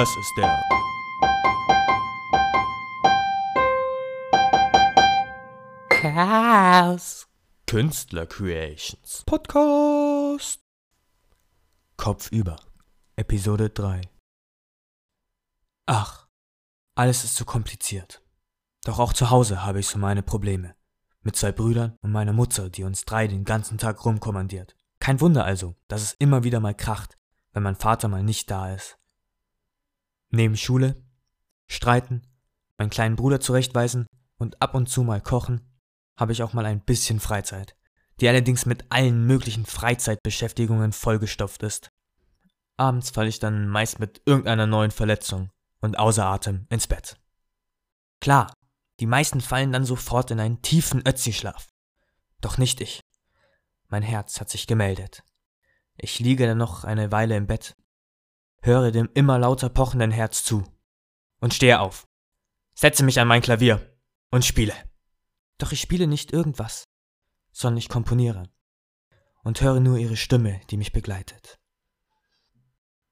Das ist der Chaos Künstler Creations Podcast. Kopfüber. Episode 3. Ach, alles ist zu kompliziert. Doch auch zu Hause habe ich so meine Probleme. Mit zwei Brüdern und meiner Mutter, die uns drei den ganzen Tag rumkommandiert. Kein Wunder also, dass es immer wieder mal kracht, wenn mein Vater mal nicht da ist. Neben Schule, Streiten, meinen kleinen Bruder zurechtweisen und ab und zu mal kochen, habe ich auch mal ein bisschen Freizeit, die allerdings mit allen möglichen Freizeitbeschäftigungen vollgestopft ist. Abends falle ich dann meist mit irgendeiner neuen Verletzung und außer Atem ins Bett. Klar, die meisten fallen dann sofort in einen tiefen Ötzi-Schlaf. Doch nicht ich. Mein Herz hat sich gemeldet. Ich liege dann noch eine Weile im Bett, höre dem immer lauter pochenden Herz zu und stehe auf, setze mich an mein Klavier und spiele. Doch ich spiele nicht irgendwas, sondern ich komponiere und höre nur ihre Stimme, die mich begleitet.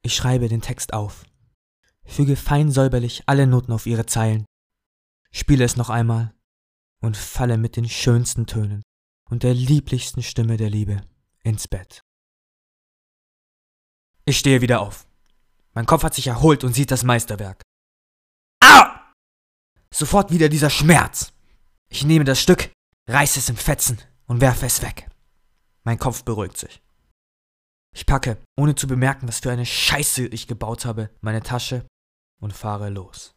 Ich schreibe den Text auf, füge fein säuberlich alle Noten auf ihre Zeilen, spiele es noch einmal und falle mit den schönsten Tönen und der lieblichsten Stimme der Liebe ins Bett. Ich stehe wieder auf. Mein Kopf hat sich erholt und sieht das Meisterwerk. Au! Sofort wieder dieser Schmerz. Ich nehme das Stück, reiße es in Fetzen und werfe es weg. Mein Kopf beruhigt sich. Ich packe, ohne zu bemerken, was für eine Scheiße ich gebaut habe, meine Tasche und fahre los.